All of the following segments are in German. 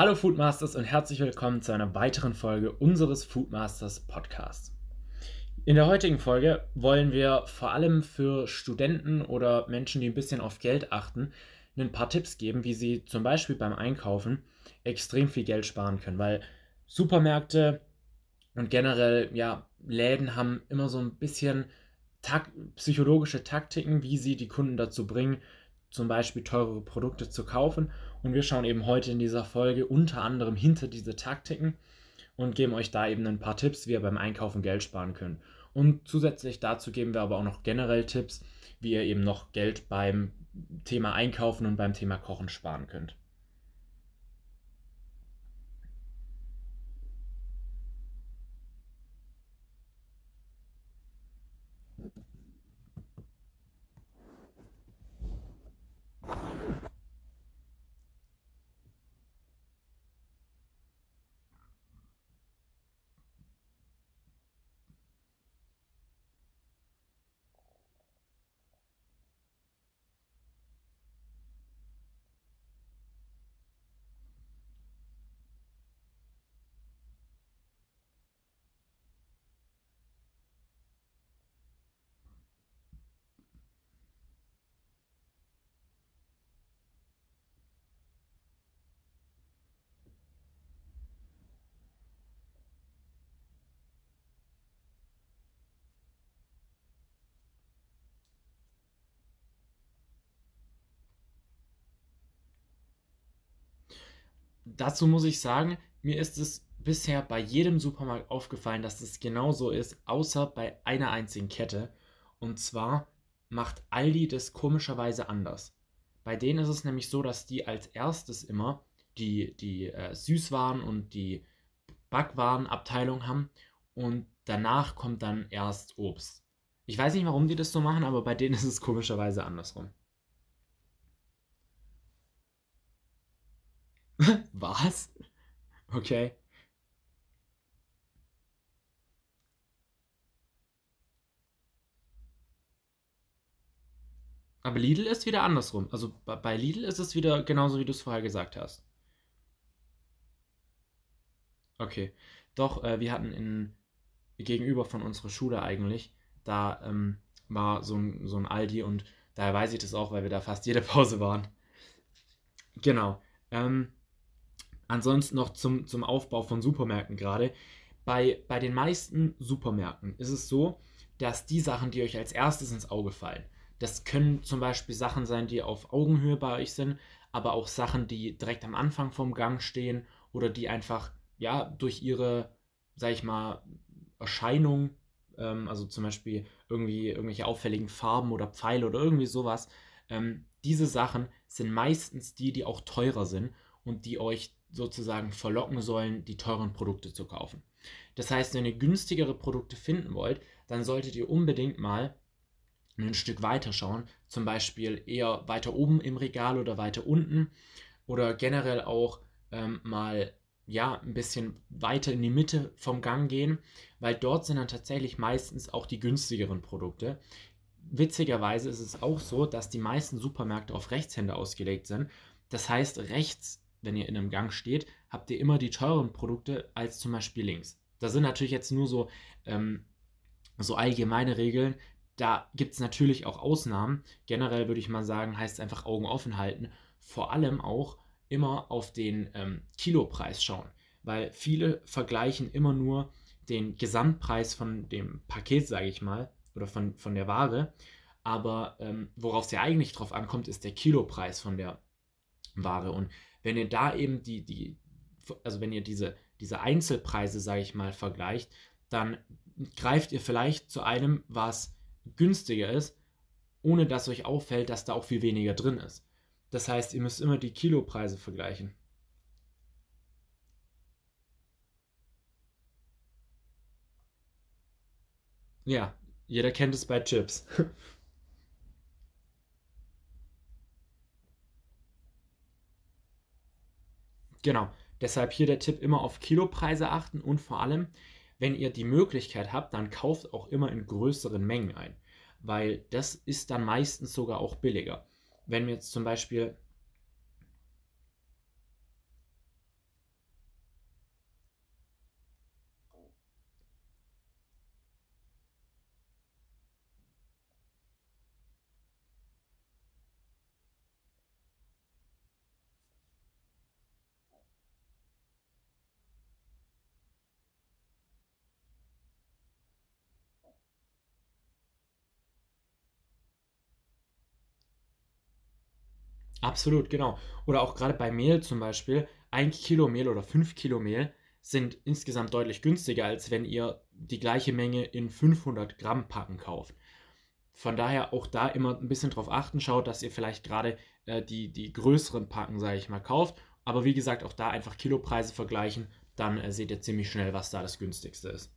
Hallo Foodmasters und herzlich willkommen zu einer weiteren Folge unseres Foodmasters Podcasts. In der heutigen Folge wollen wir vor allem für Studenten oder Menschen, die ein bisschen auf Geld achten, ein paar Tipps geben, wie sie zum Beispiel beim Einkaufen extrem viel Geld sparen können, weil Supermärkte und generell ja Läden haben immer so ein bisschen tak psychologische Taktiken, wie sie die Kunden dazu bringen, zum Beispiel teurere Produkte zu kaufen und wir schauen eben heute in dieser Folge unter anderem hinter diese Taktiken und geben euch da eben ein paar Tipps, wie ihr beim Einkaufen Geld sparen könnt. Und zusätzlich dazu geben wir aber auch noch generell Tipps, wie ihr eben noch Geld beim Thema Einkaufen und beim Thema Kochen sparen könnt. Dazu muss ich sagen, mir ist es bisher bei jedem Supermarkt aufgefallen, dass es genauso ist, außer bei einer einzigen Kette. Und zwar macht Aldi das komischerweise anders. Bei denen ist es nämlich so, dass die als erstes immer die, die äh, Süßwaren und die Backwarenabteilung haben und danach kommt dann erst Obst. Ich weiß nicht, warum die das so machen, aber bei denen ist es komischerweise andersrum. Was? Okay. Aber Lidl ist wieder andersrum. Also bei Lidl ist es wieder genauso, wie du es vorher gesagt hast. Okay. Doch, äh, wir hatten in, gegenüber von unserer Schule eigentlich, da ähm, war so ein, so ein Aldi und daher weiß ich das auch, weil wir da fast jede Pause waren. Genau. Ähm, Ansonsten noch zum, zum Aufbau von Supermärkten gerade. Bei, bei den meisten Supermärkten ist es so, dass die Sachen, die euch als erstes ins Auge fallen, das können zum Beispiel Sachen sein, die auf Augenhöhe bei euch sind, aber auch Sachen, die direkt am Anfang vom Gang stehen oder die einfach, ja, durch ihre, sag ich mal, Erscheinung, ähm, also zum Beispiel irgendwie irgendwelche auffälligen Farben oder Pfeile oder irgendwie sowas, ähm, diese Sachen sind meistens die, die auch teurer sind und die euch sozusagen verlocken sollen, die teuren Produkte zu kaufen. Das heißt, wenn ihr günstigere Produkte finden wollt, dann solltet ihr unbedingt mal ein Stück weiter schauen, zum Beispiel eher weiter oben im Regal oder weiter unten oder generell auch ähm, mal ja ein bisschen weiter in die Mitte vom Gang gehen, weil dort sind dann tatsächlich meistens auch die günstigeren Produkte. Witzigerweise ist es auch so, dass die meisten Supermärkte auf Rechtshänder ausgelegt sind. Das heißt, rechts wenn ihr in einem Gang steht, habt ihr immer die teuren Produkte als zum Beispiel links. Da sind natürlich jetzt nur so, ähm, so allgemeine Regeln. Da gibt es natürlich auch Ausnahmen. Generell würde ich mal sagen, heißt es einfach Augen offen halten. Vor allem auch immer auf den ähm, Kilopreis schauen. Weil viele vergleichen immer nur den Gesamtpreis von dem Paket, sage ich mal, oder von, von der Ware. Aber ähm, worauf es ja eigentlich drauf ankommt, ist der Kilopreis von der Ware. Und wenn ihr da eben die, die also wenn ihr diese, diese Einzelpreise, sage ich mal, vergleicht, dann greift ihr vielleicht zu einem, was günstiger ist, ohne dass euch auffällt, dass da auch viel weniger drin ist. Das heißt, ihr müsst immer die Kilopreise vergleichen. Ja, jeder kennt es bei Chips. Genau. Deshalb hier der Tipp, immer auf Kilopreise achten und vor allem, wenn ihr die Möglichkeit habt, dann kauft auch immer in größeren Mengen ein, weil das ist dann meistens sogar auch billiger. Wenn wir jetzt zum Beispiel Absolut, genau. Oder auch gerade bei Mehl zum Beispiel, ein Kilo Mehl oder fünf Kilo Mehl sind insgesamt deutlich günstiger, als wenn ihr die gleiche Menge in 500 Gramm Packen kauft. Von daher auch da immer ein bisschen drauf achten, schaut, dass ihr vielleicht gerade äh, die, die größeren Packen, sage ich mal, kauft. Aber wie gesagt, auch da einfach Kilopreise vergleichen, dann äh, seht ihr ziemlich schnell, was da das günstigste ist.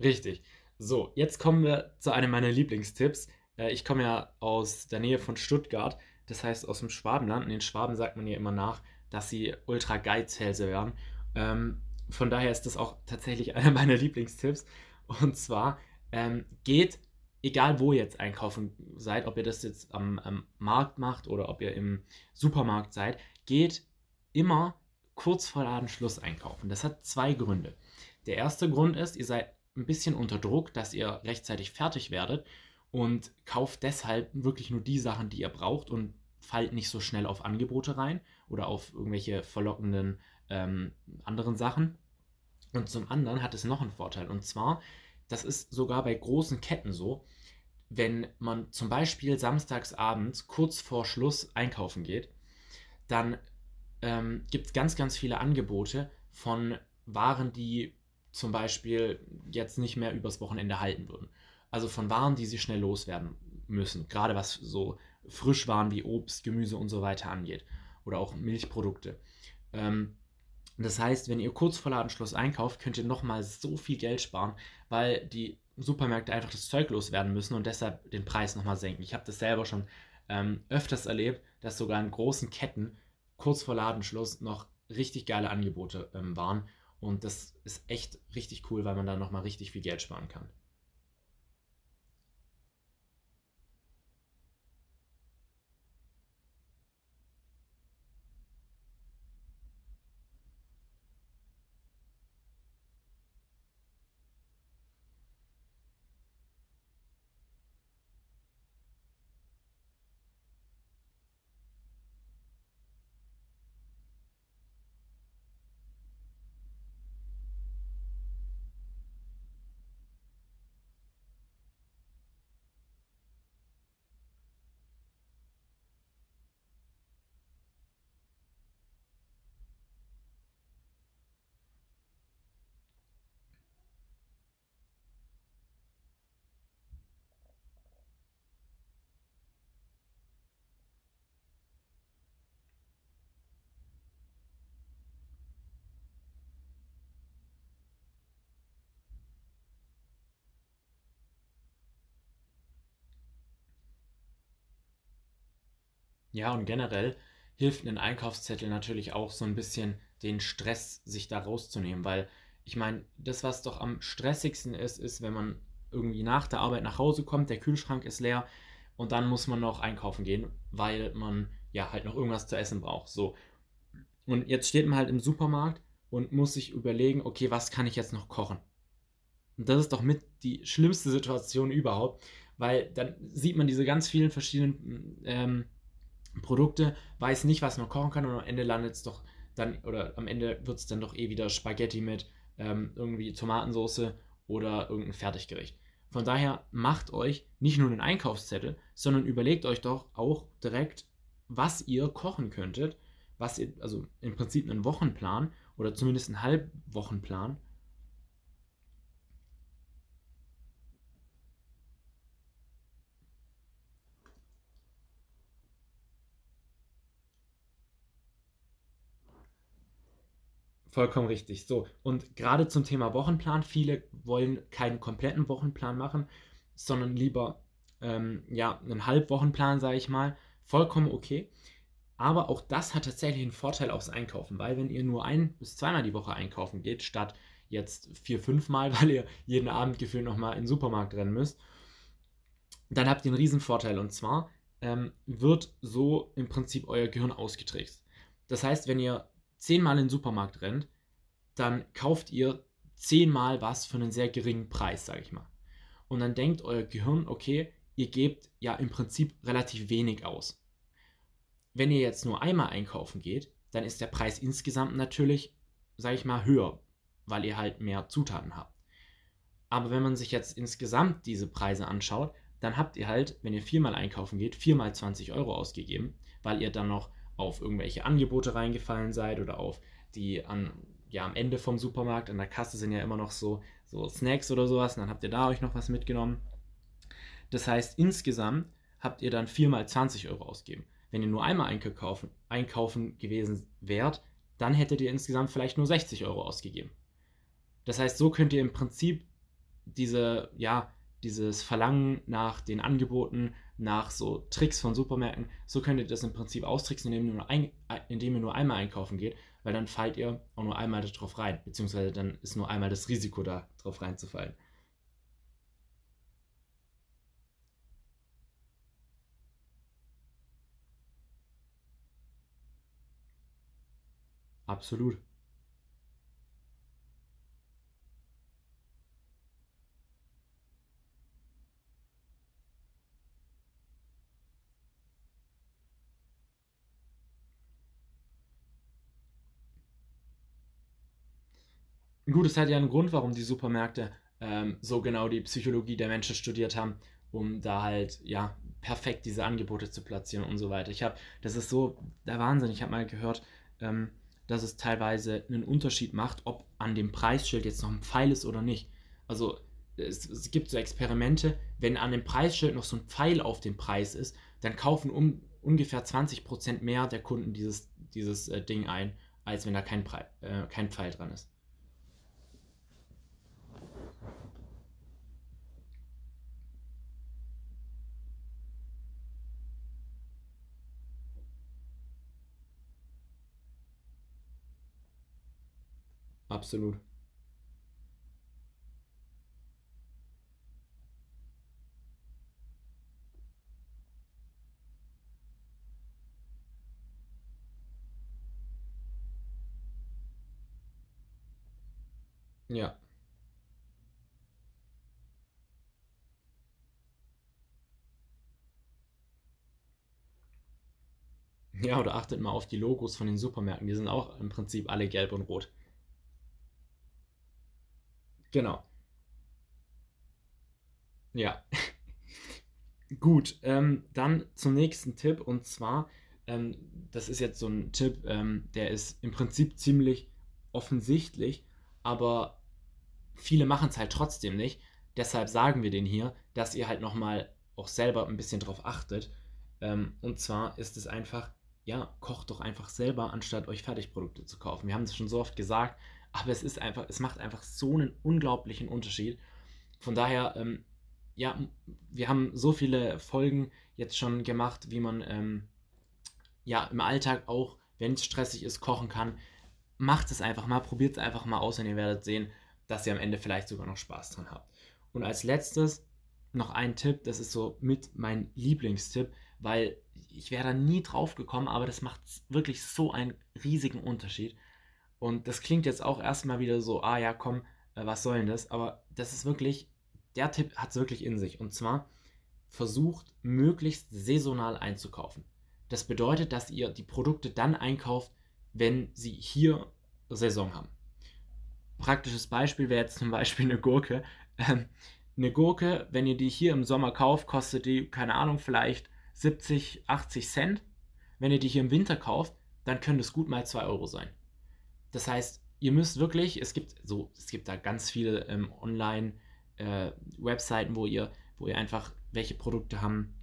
Richtig. So, jetzt kommen wir zu einem meiner Lieblingstipps. Äh, ich komme ja aus der Nähe von Stuttgart, das heißt aus dem Schwabenland. Und den Schwaben sagt man ja immer nach, dass sie ultra Geizhälse wären. Ähm, von daher ist das auch tatsächlich einer meiner Lieblingstipps. Und zwar ähm, geht, egal wo ihr jetzt einkaufen seid, ob ihr das jetzt am, am Markt macht oder ob ihr im Supermarkt seid, geht immer kurz vor Ladenschluss einkaufen. Das hat zwei Gründe. Der erste Grund ist, ihr seid ein bisschen unter Druck, dass ihr rechtzeitig fertig werdet und kauft deshalb wirklich nur die Sachen, die ihr braucht und fallt nicht so schnell auf Angebote rein oder auf irgendwelche verlockenden ähm, anderen Sachen. Und zum anderen hat es noch einen Vorteil und zwar, das ist sogar bei großen Ketten so, wenn man zum Beispiel samstags abends kurz vor Schluss einkaufen geht, dann ähm, gibt es ganz, ganz viele Angebote von Waren, die zum Beispiel jetzt nicht mehr übers Wochenende halten würden. Also von Waren, die sie schnell loswerden müssen, gerade was so Frischwaren wie Obst, Gemüse und so weiter angeht oder auch Milchprodukte. Ähm, das heißt, wenn ihr kurz vor Ladenschluss einkauft, könnt ihr nochmal so viel Geld sparen, weil die Supermärkte einfach das Zeug loswerden müssen und deshalb den Preis nochmal senken. Ich habe das selber schon ähm, öfters erlebt, dass sogar in großen Ketten kurz vor Ladenschluss noch richtig geile Angebote ähm, waren und das ist echt richtig cool, weil man da nochmal richtig viel Geld sparen kann. Ja, und generell hilft ein Einkaufszettel natürlich auch so ein bisschen den Stress sich da rauszunehmen, weil ich meine, das, was doch am stressigsten ist, ist, wenn man irgendwie nach der Arbeit nach Hause kommt, der Kühlschrank ist leer und dann muss man noch einkaufen gehen, weil man ja halt noch irgendwas zu essen braucht. So. Und jetzt steht man halt im Supermarkt und muss sich überlegen, okay, was kann ich jetzt noch kochen? Und das ist doch mit die schlimmste Situation überhaupt, weil dann sieht man diese ganz vielen verschiedenen ähm, Produkte, weiß nicht, was man kochen kann und am Ende landet es doch dann, oder am Ende wird es dann doch eh wieder Spaghetti mit ähm, irgendwie Tomatensauce oder irgendein Fertiggericht. Von daher macht euch nicht nur einen Einkaufszettel, sondern überlegt euch doch auch direkt, was ihr kochen könntet, was ihr, also im Prinzip einen Wochenplan oder zumindest einen Halbwochenplan Vollkommen richtig. So, und gerade zum Thema Wochenplan, viele wollen keinen kompletten Wochenplan machen, sondern lieber ähm, ja, einen Halbwochenplan, sage ich mal. Vollkommen okay. Aber auch das hat tatsächlich einen Vorteil aufs Einkaufen, weil wenn ihr nur ein bis zweimal die Woche einkaufen geht, statt jetzt vier, fünf Mal, weil ihr jeden Abend gefühlt nochmal in den Supermarkt rennen müsst, dann habt ihr einen riesen Vorteil. Und zwar, ähm, wird so im Prinzip euer Gehirn ausgetrickst. Das heißt, wenn ihr zehnmal in den Supermarkt rennt, dann kauft ihr zehnmal was für einen sehr geringen Preis, sage ich mal. Und dann denkt euer Gehirn, okay, ihr gebt ja im Prinzip relativ wenig aus. Wenn ihr jetzt nur einmal einkaufen geht, dann ist der Preis insgesamt natürlich, sage ich mal, höher, weil ihr halt mehr Zutaten habt. Aber wenn man sich jetzt insgesamt diese Preise anschaut, dann habt ihr halt, wenn ihr viermal einkaufen geht, viermal 20 Euro ausgegeben, weil ihr dann noch auf irgendwelche Angebote reingefallen seid oder auf die an, ja, am Ende vom Supermarkt, an der Kasse sind ja immer noch so, so Snacks oder sowas, und dann habt ihr da euch noch was mitgenommen. Das heißt, insgesamt habt ihr dann viermal 20 Euro ausgegeben. Wenn ihr nur einmal einkaufen, einkaufen gewesen wärt, dann hättet ihr insgesamt vielleicht nur 60 Euro ausgegeben. Das heißt, so könnt ihr im Prinzip diese, ja, dieses Verlangen nach den Angeboten, nach so Tricks von Supermärkten, so könnt ihr das im Prinzip austricksen, indem ihr nur, ein, indem ihr nur einmal einkaufen geht, weil dann fallt ihr auch nur einmal darauf rein, beziehungsweise dann ist nur einmal das Risiko da, drauf reinzufallen. Absolut. Gut, es hat ja einen Grund, warum die Supermärkte ähm, so genau die Psychologie der Menschen studiert haben, um da halt, ja, perfekt diese Angebote zu platzieren und so weiter. Ich habe, das ist so der Wahnsinn. Ich habe mal gehört, ähm, dass es teilweise einen Unterschied macht, ob an dem Preisschild jetzt noch ein Pfeil ist oder nicht. Also es, es gibt so Experimente, wenn an dem Preisschild noch so ein Pfeil auf dem Preis ist, dann kaufen um, ungefähr 20% mehr der Kunden dieses, dieses äh, Ding ein, als wenn da kein, Pre äh, kein Pfeil dran ist. Absolut. Ja. Ja, oder achtet mal auf die Logos von den Supermärkten. Die sind auch im Prinzip alle gelb und rot. Genau. Ja. Gut, ähm, dann zum nächsten Tipp und zwar, ähm, das ist jetzt so ein Tipp, ähm, der ist im Prinzip ziemlich offensichtlich, aber viele machen es halt trotzdem nicht. Deshalb sagen wir den hier, dass ihr halt nochmal auch selber ein bisschen drauf achtet. Ähm, und zwar ist es einfach, ja, kocht doch einfach selber, anstatt euch Fertigprodukte zu kaufen. Wir haben es schon so oft gesagt, aber es ist einfach, es macht einfach so einen unglaublichen Unterschied. Von daher, ähm, ja, wir haben so viele Folgen jetzt schon gemacht, wie man ähm, ja im Alltag auch, wenn es stressig ist, kochen kann. Macht es einfach mal, probiert es einfach mal aus und ihr werdet sehen, dass ihr am Ende vielleicht sogar noch Spaß dran habt. Und als letztes noch ein Tipp, das ist so mit mein Lieblingstipp, weil ich wäre da nie drauf gekommen, aber das macht wirklich so einen riesigen Unterschied. Und das klingt jetzt auch erstmal wieder so, ah ja, komm, äh, was soll denn das? Aber das ist wirklich, der Tipp hat es wirklich in sich. Und zwar versucht möglichst saisonal einzukaufen. Das bedeutet, dass ihr die Produkte dann einkauft, wenn sie hier Saison haben. Praktisches Beispiel wäre jetzt zum Beispiel eine Gurke. Ähm, eine Gurke, wenn ihr die hier im Sommer kauft, kostet die, keine Ahnung, vielleicht 70, 80 Cent. Wenn ihr die hier im Winter kauft, dann können es gut mal 2 Euro sein. Das heißt, ihr müsst wirklich, es gibt so, es gibt da ganz viele ähm, Online-Webseiten, äh, wo ihr, wo ihr einfach welche Produkte haben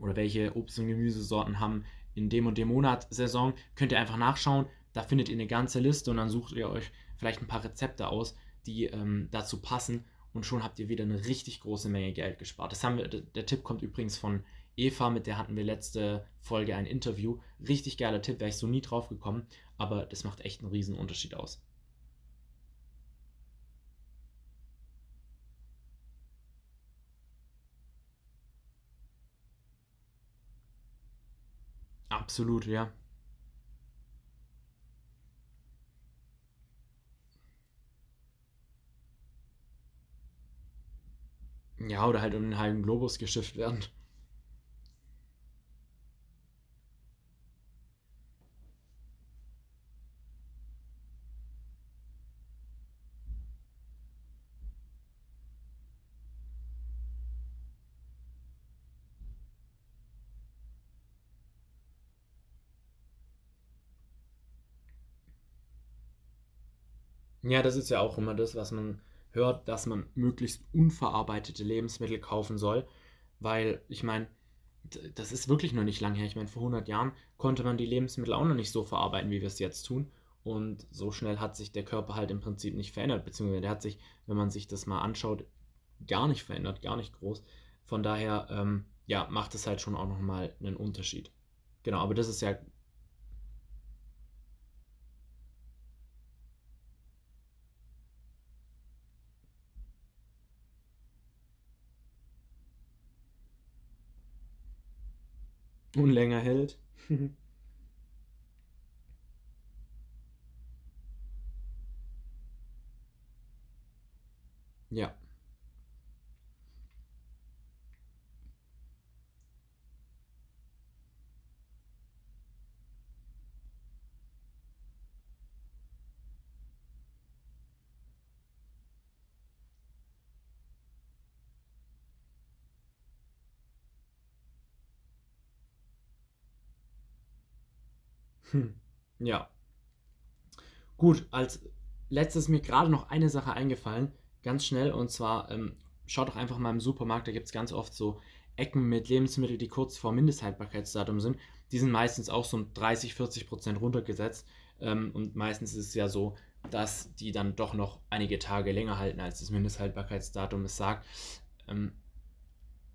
oder welche Obst- und Gemüsesorten haben in dem und dem Monat Saison, könnt ihr einfach nachschauen. Da findet ihr eine ganze Liste und dann sucht ihr euch vielleicht ein paar Rezepte aus, die ähm, dazu passen und schon habt ihr wieder eine richtig große Menge Geld gespart. Das haben wir, der Tipp kommt übrigens von Eva, mit der hatten wir letzte Folge ein Interview. Richtig geiler Tipp, wäre ich so nie drauf gekommen, aber das macht echt einen riesen Unterschied aus. Absolut, ja. Ja, oder halt um den halben Globus geschifft werden. Ja, das ist ja auch immer das, was man hört, dass man möglichst unverarbeitete Lebensmittel kaufen soll, weil ich meine, das ist wirklich noch nicht lang her. Ich meine, vor 100 Jahren konnte man die Lebensmittel auch noch nicht so verarbeiten, wie wir es jetzt tun. Und so schnell hat sich der Körper halt im Prinzip nicht verändert, beziehungsweise der hat sich, wenn man sich das mal anschaut, gar nicht verändert, gar nicht groß. Von daher, ähm, ja, macht es halt schon auch nochmal einen Unterschied. Genau, aber das ist ja und länger hält. Ja. Hm. Ja. Gut, als letztes mir gerade noch eine Sache eingefallen, ganz schnell, und zwar ähm, schaut doch einfach mal im Supermarkt, da gibt es ganz oft so Ecken mit Lebensmitteln, die kurz vor Mindesthaltbarkeitsdatum sind. Die sind meistens auch so um 30, 40 Prozent runtergesetzt. Ähm, und meistens ist es ja so, dass die dann doch noch einige Tage länger halten, als das Mindesthaltbarkeitsdatum es sagt. Ähm,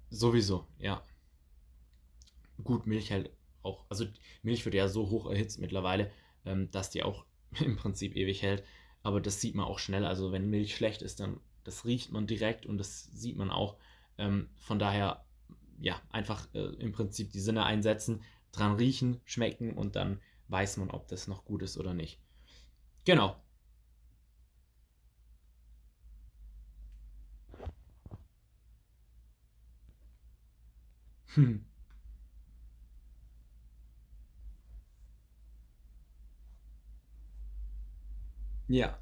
sowieso, ja. Gut, Milch hält auch, also Milch wird ja so hoch erhitzt mittlerweile, ähm, dass die auch im Prinzip ewig hält. Aber das sieht man auch schnell. Also wenn Milch schlecht ist, dann das riecht man direkt und das sieht man auch. Ähm, von daher, ja, einfach äh, im Prinzip die Sinne einsetzen, dran riechen, schmecken und dann weiß man, ob das noch gut ist oder nicht. Genau. Hm. Ja,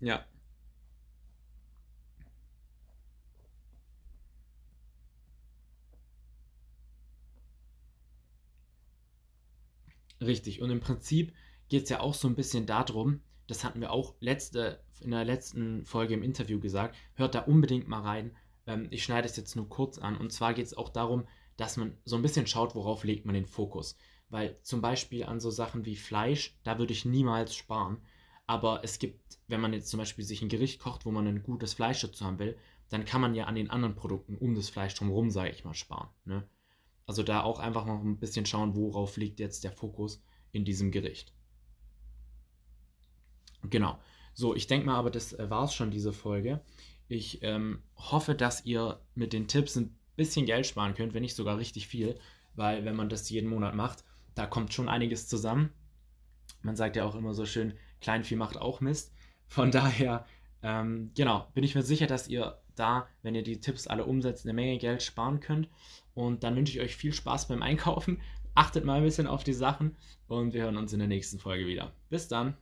ja, richtig. Und im Prinzip geht es ja auch so ein bisschen darum, das hatten wir auch letzte, in der letzten Folge im Interview gesagt, hört da unbedingt mal rein. Ähm, ich schneide es jetzt nur kurz an. Und zwar geht es auch darum, dass man so ein bisschen schaut, worauf legt man den Fokus. Weil zum Beispiel an so Sachen wie Fleisch, da würde ich niemals sparen. Aber es gibt, wenn man jetzt zum Beispiel sich ein Gericht kocht, wo man ein gutes Fleisch dazu haben will, dann kann man ja an den anderen Produkten um das Fleisch drumherum, sage ich mal, sparen. Ne? Also da auch einfach noch ein bisschen schauen, worauf liegt jetzt der Fokus in diesem Gericht. Genau. So, ich denke mal aber, das äh, war es schon, diese Folge. Ich ähm, hoffe, dass ihr mit den Tipps ein bisschen Geld sparen könnt, wenn nicht sogar richtig viel, weil wenn man das jeden Monat macht, da kommt schon einiges zusammen. Man sagt ja auch immer so schön, Kleinvieh macht auch Mist. Von daher, ähm, genau, bin ich mir sicher, dass ihr da, wenn ihr die Tipps alle umsetzt, eine Menge Geld sparen könnt. Und dann wünsche ich euch viel Spaß beim Einkaufen. Achtet mal ein bisschen auf die Sachen und wir hören uns in der nächsten Folge wieder. Bis dann.